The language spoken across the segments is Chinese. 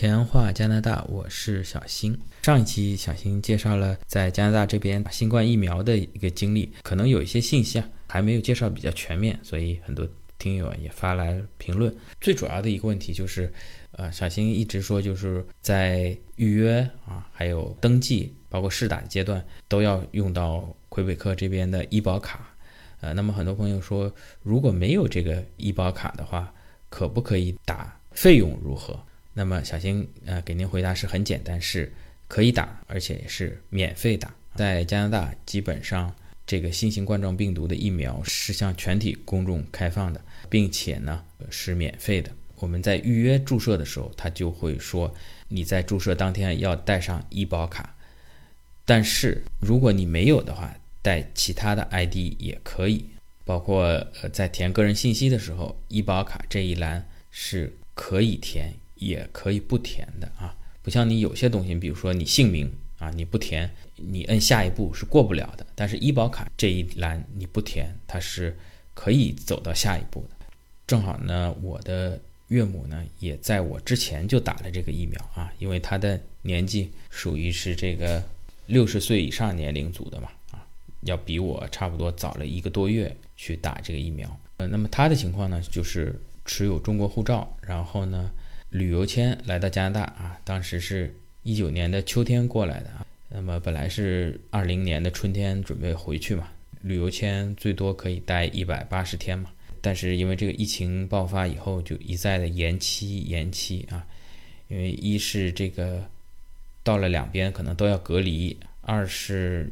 前话加拿大，我是小新。上一期小新介绍了在加拿大这边新冠疫苗的一个经历，可能有一些信息啊还没有介绍比较全面，所以很多听友也发来评论。最主要的一个问题就是，呃，小新一直说就是在预约啊，还有登记，包括试打阶段都要用到魁北克这边的医保卡。呃，那么很多朋友说，如果没有这个医保卡的话，可不可以打？费用如何？那么小新呃给您回答是很简单，是可以打，而且是免费打。在加拿大，基本上这个新型冠状病毒的疫苗是向全体公众开放的，并且呢是免费的。我们在预约注射的时候，他就会说你在注射当天要带上医保卡，但是如果你没有的话，带其他的 ID 也可以，包括呃在填个人信息的时候，医保卡这一栏是可以填。也可以不填的啊，不像你有些东西，比如说你姓名啊，你不填，你摁下一步是过不了的。但是医保卡这一栏你不填，它是可以走到下一步的。正好呢，我的岳母呢也在我之前就打了这个疫苗啊，因为她的年纪属于是这个六十岁以上年龄组的嘛啊，要比我差不多早了一个多月去打这个疫苗。呃，那么她的情况呢，就是持有中国护照，然后呢。旅游签来到加拿大啊，当时是一九年的秋天过来的啊。那么本来是二零年的春天准备回去嘛，旅游签最多可以待一百八十天嘛。但是因为这个疫情爆发以后，就一再的延期延期啊。因为一是这个到了两边可能都要隔离，二是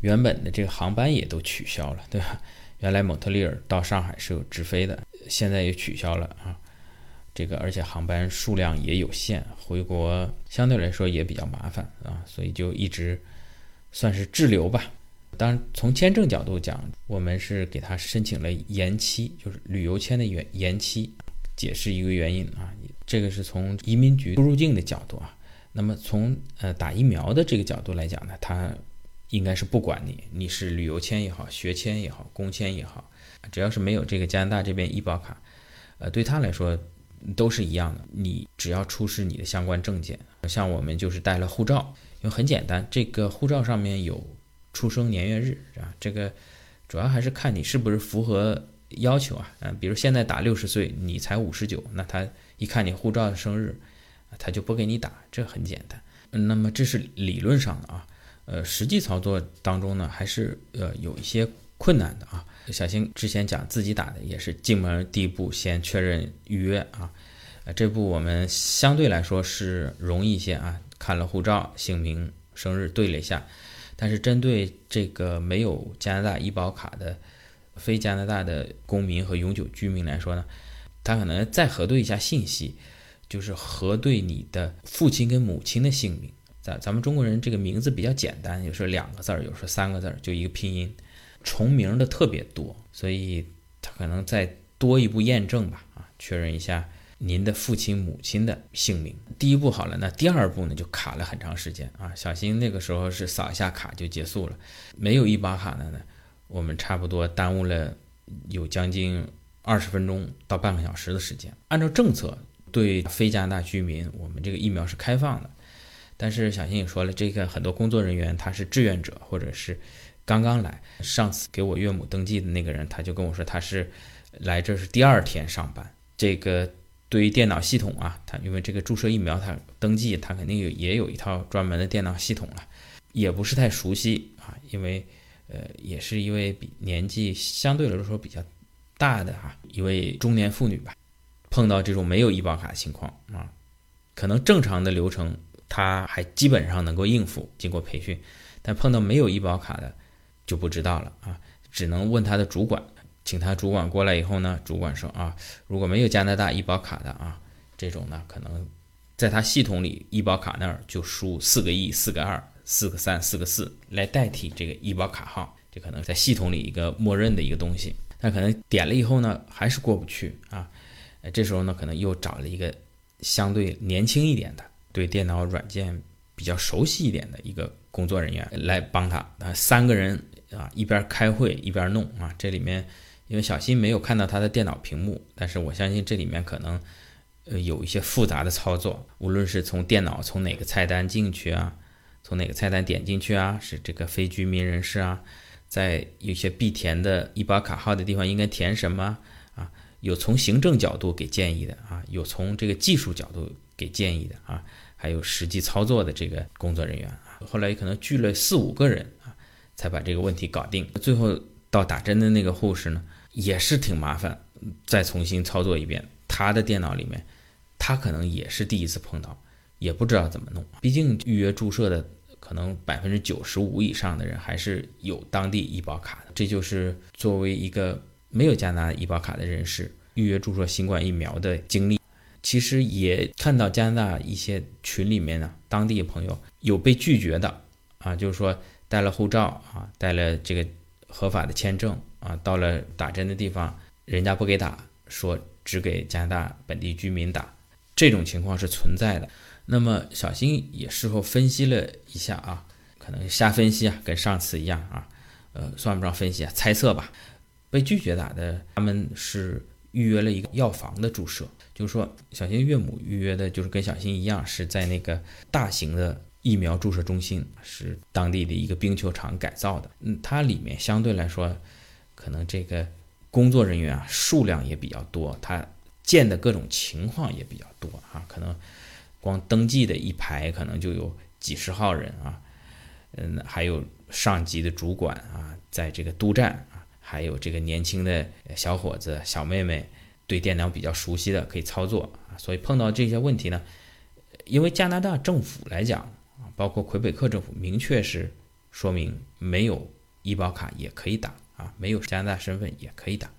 原本的这个航班也都取消了，对吧？原来蒙特利尔到上海是有直飞的，现在也取消了啊。这个而且航班数量也有限，回国相对来说也比较麻烦啊，所以就一直算是滞留吧。当然，从签证角度讲，我们是给他申请了延期，就是旅游签的延延期，解释一个原因啊。这个是从移民局出入境的角度啊。那么从呃打疫苗的这个角度来讲呢，他应该是不管你，你是旅游签也好，学签也好，工签也好，只要是没有这个加拿大这边医保卡，呃，对他来说。都是一样的，你只要出示你的相关证件，像我们就是带了护照，因为很简单，这个护照上面有出生年月日啊，这个主要还是看你是不是符合要求啊，嗯，比如现在打六十岁，你才五十九，那他一看你护照的生日，他就不给你打，这很简单。那么这是理论上的啊，呃，实际操作当中呢，还是呃有一些困难的啊。小新之前讲自己打的也是进门第一步先确认预约啊，呃，这步我们相对来说是容易一些啊，看了护照、姓名、生日对了一下，但是针对这个没有加拿大医保卡的非加拿大的公民和永久居民来说呢，他可能再核对一下信息，就是核对你的父亲跟母亲的姓名，咱咱们中国人这个名字比较简单，有时候两个字儿，有时候三个字儿，就一个拼音。重名的特别多，所以他可能再多一步验证吧，啊，确认一下您的父亲母亲的姓名。第一步好了，那第二步呢就卡了很长时间啊。小新那个时候是扫一下卡就结束了，没有医保卡的呢，我们差不多耽误了有将近二十分钟到半个小时的时间。按照政策，对非加拿大居民，我们这个疫苗是开放的，但是小新也说了，这个很多工作人员他是志愿者或者是。刚刚来，上次给我岳母登记的那个人，他就跟我说他是来这是第二天上班。这个对于电脑系统啊，他因为这个注射疫苗，他登记他肯定有也有一套专门的电脑系统了，也不是太熟悉啊。因为呃，也是一位比年纪相对来说比较大的哈一位中年妇女吧，碰到这种没有医保卡的情况啊，可能正常的流程他还基本上能够应付，经过培训，但碰到没有医保卡的。就不知道了啊，只能问他的主管，请他主管过来以后呢，主管说啊，如果没有加拿大医保卡的啊，这种呢可能在他系统里医保卡那儿就输四个一、四个二、四个三、四个四来代替这个医保卡号，这可能在系统里一个默认的一个东西，他可能点了以后呢还是过不去啊，这时候呢可能又找了一个相对年轻一点的，对电脑软件比较熟悉一点的一个工作人员来帮他啊，三个人。啊，一边开会一边弄啊，这里面因为小新没有看到他的电脑屏幕，但是我相信这里面可能呃有一些复杂的操作，无论是从电脑从哪个菜单进去啊，从哪个菜单点进去啊，是这个非居民人士啊，在有些必填的医保卡号的地方应该填什么啊？有从行政角度给建议的啊，有从这个技术角度给建议的啊，还有实际操作的这个工作人员啊，后来可能聚了四五个人啊，才把这个问题搞定。最后到打针的那个护士呢，也是挺麻烦，再重新操作一遍。他的电脑里面，他可能也是第一次碰到，也不知道怎么弄。毕竟预约注射的可能百分之九十五以上的人还是有当地医保卡的，这就是作为一个。没有加拿大医保卡的人士预约注射新冠疫苗的经历，其实也看到加拿大一些群里面呢，当地朋友有被拒绝的啊，就是说带了护照啊，带了这个合法的签证啊，到了打针的地方，人家不给打，说只给加拿大本地居民打，这种情况是存在的。那么小新也事后分析了一下啊，可能瞎分析啊，跟上次一样啊，呃，算不上分析啊，猜测吧。被拒绝打的，他们是预约了一个药房的注射，就是说小新岳母预约的，就是跟小新一样，是在那个大型的疫苗注射中心，是当地的一个冰球场改造的。嗯，它里面相对来说，可能这个工作人员啊数量也比较多，它见的各种情况也比较多啊，可能光登记的一排可能就有几十号人啊，嗯，还有上级的主管啊，在这个督战啊。还有这个年轻的小伙子、小妹妹，对电脑比较熟悉的可以操作啊。所以碰到这些问题呢，因为加拿大政府来讲，包括魁北克政府明确是说明没有医保卡也可以打啊，没有加拿大身份也可以打。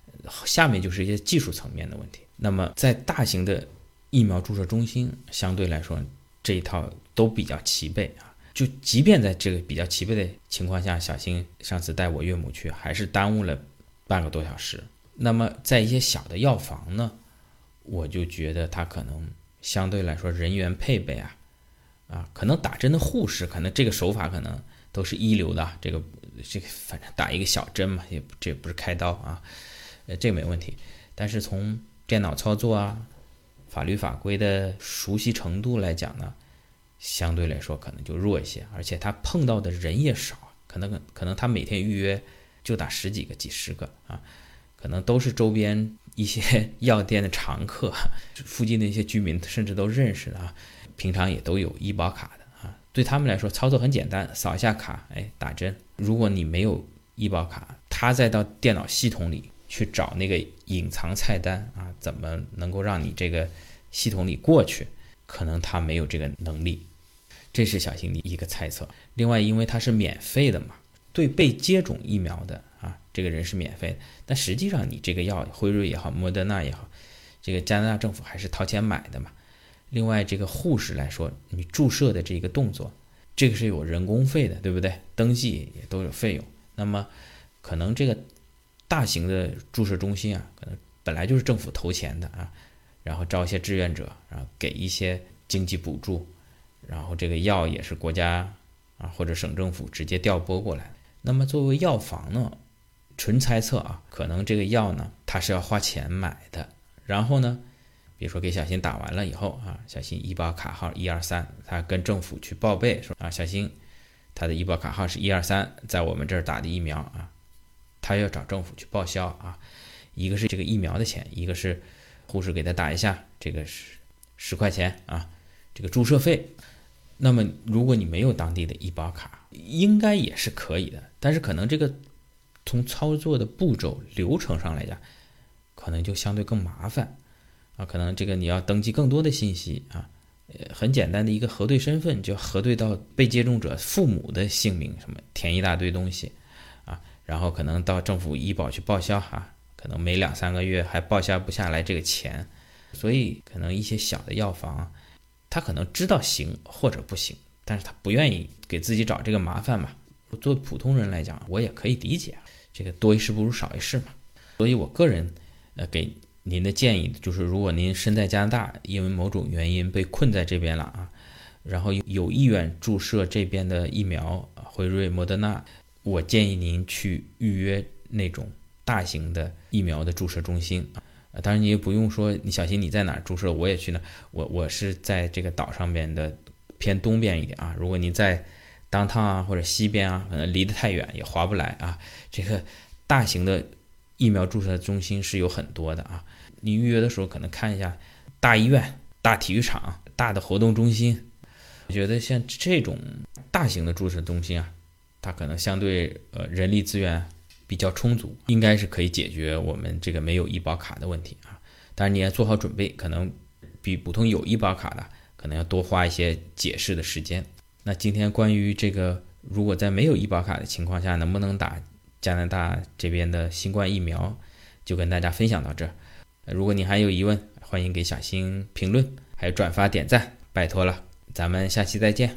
下面就是一些技术层面的问题。那么在大型的疫苗注射中心，相对来说这一套都比较齐备啊。就即便在这个比较齐备的情况下，小新上次带我岳母去，还是耽误了半个多小时。那么在一些小的药房呢，我就觉得他可能相对来说人员配备啊，啊，可能打针的护士可能这个手法可能都是一流的。这个这个反正打一个小针嘛，也这不是开刀啊，呃，这没问题。但是从电脑操作啊、法律法规的熟悉程度来讲呢？相对来说可能就弱一些，而且他碰到的人也少，可能可能他每天预约就打十几个、几十个啊，可能都是周边一些 药店的常客，附近的一些居民甚至都认识的啊，平常也都有医保卡的啊，对他们来说操作很简单，扫一下卡，哎，打针。如果你没有医保卡，他再到电脑系统里去找那个隐藏菜单啊，怎么能够让你这个系统里过去？可能他没有这个能力，这是小新的一个猜测。另外，因为它是免费的嘛，对被接种疫苗的啊，这个人是免费的。但实际上，你这个药，辉瑞也好，莫德纳也好，这个加拿大政府还是掏钱买的嘛。另外，这个护士来说，你注射的这个动作，这个是有人工费的，对不对？登记也都有费用。那么，可能这个大型的注射中心啊，可能本来就是政府投钱的啊。然后招一些志愿者，然后给一些经济补助，然后这个药也是国家啊或者省政府直接调拨过来。那么作为药房呢，纯猜测啊，可能这个药呢它是要花钱买的。然后呢，比如说给小新打完了以后啊，小新医保卡号一二三，他跟政府去报备说啊，小新他的医保卡号是一二三，在我们这儿打的疫苗啊，他要找政府去报销啊，一个是这个疫苗的钱，一个是。护士给他打一下，这个是十块钱啊，这个注射费。那么如果你没有当地的医保卡，应该也是可以的。但是可能这个从操作的步骤流程上来讲，可能就相对更麻烦啊。可能这个你要登记更多的信息啊，呃，很简单的一个核对身份，就核对到被接种者父母的姓名，什么填一大堆东西啊，然后可能到政府医保去报销哈。可能每两三个月还报销不下来这个钱，所以可能一些小的药房，他可能知道行或者不行，但是他不愿意给自己找这个麻烦嘛。作为普通人来讲，我也可以理解，这个多一事不如少一事嘛。所以我个人呃给您的建议就是，如果您身在加拿大，因为某种原因被困在这边了啊，然后有意愿注射这边的疫苗，辉瑞、莫德纳，我建议您去预约那种。大型的疫苗的注射中心，当然你也不用说你小心你在哪儿注射，我也去呢。我我是在这个岛上面的偏东边一点啊。如果您在当趟啊或者西边啊，可能离得太远也划不来啊。这个大型的疫苗注射中心是有很多的啊。你预约的时候可能看一下大医院、大体育场、大的活动中心。我觉得像这种大型的注射中心啊，它可能相对呃人力资源比较充足，应该是可以解决我们这个没有医保卡的问题啊。当然你要做好准备，可能比普通有医保卡的可能要多花一些解释的时间。那今天关于这个，如果在没有医保卡的情况下，能不能打加拿大这边的新冠疫苗，就跟大家分享到这。如果你还有疑问，欢迎给小新评论，还有转发点赞，拜托了。咱们下期再见。